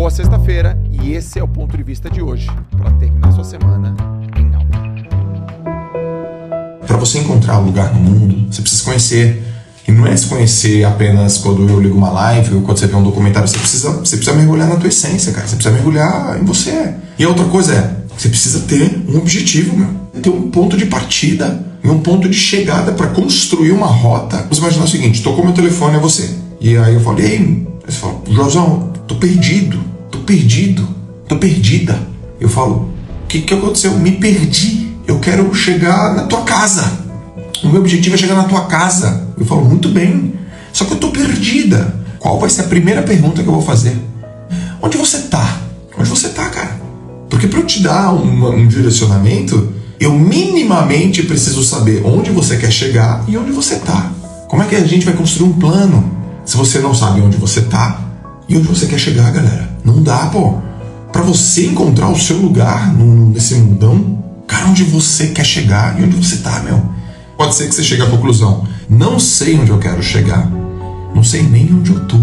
Boa sexta-feira e esse é o ponto de vista de hoje para terminar sua semana em alta. Para você encontrar um lugar no mundo, você precisa conhecer. E não é se conhecer apenas quando eu ligo uma live ou quando você vê um documentário. Você precisa, você precisa mergulhar na tua essência, cara. Você precisa mergulhar em você. E a outra coisa é, você precisa ter um objetivo, meu. Ter um ponto de partida e um ponto de chegada para construir uma rota. Você imaginar o seguinte: tocou meu telefone, é você. E aí eu falei, ei, você fala, Joãozão, tô perdido, tô perdido, tô perdida. Eu falo, o que, que aconteceu? Me perdi. Eu quero chegar na tua casa. O meu objetivo é chegar na tua casa. Eu falo, muito bem. Só que eu tô perdida. Qual vai ser a primeira pergunta que eu vou fazer? Onde você tá? Onde você tá, cara? Porque para eu te dar um, um direcionamento, eu minimamente preciso saber onde você quer chegar e onde você tá. Como é que a gente vai construir um plano se você não sabe onde você tá e onde você quer chegar, galera? Não dá, pô. Para você encontrar o seu lugar nesse mundão, cara, onde você quer chegar e onde você tá, meu. Pode ser que você chegue à conclusão: não sei onde eu quero chegar, não sei nem onde eu tô.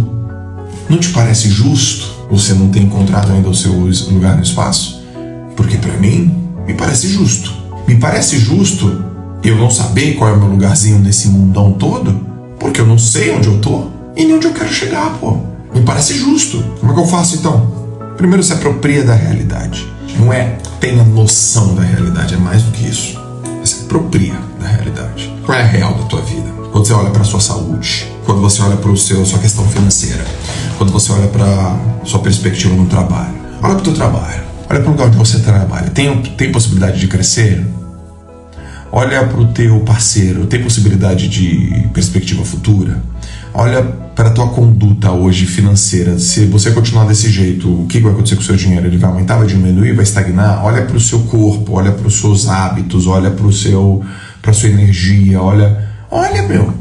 Não te parece justo você não ter encontrado ainda o seu lugar no espaço? Porque para mim, me parece justo. Me parece justo eu não saber qual é o meu lugarzinho nesse mundão todo, porque eu não sei onde eu tô e nem onde eu quero chegar, pô. Me parece justo. Como é que eu faço então? Primeiro se apropria da realidade. Não é tenha noção da realidade, é mais do que isso. Se apropria da realidade. Qual é a real da tua vida? Quando você olha para sua saúde, quando você olha para seu sua questão financeira, quando você olha para sua perspectiva no trabalho, olha para o teu trabalho, olha para o lugar onde você trabalha. Tem tem possibilidade de crescer? Olha para o teu parceiro, tem possibilidade de perspectiva futura? Olha para a tua conduta hoje financeira. Se você continuar desse jeito, o que vai acontecer com o seu dinheiro? Ele vai aumentar, vai diminuir, vai estagnar? Olha para o seu corpo, olha para os seus hábitos, olha para o seu, para sua energia, olha, olha meu,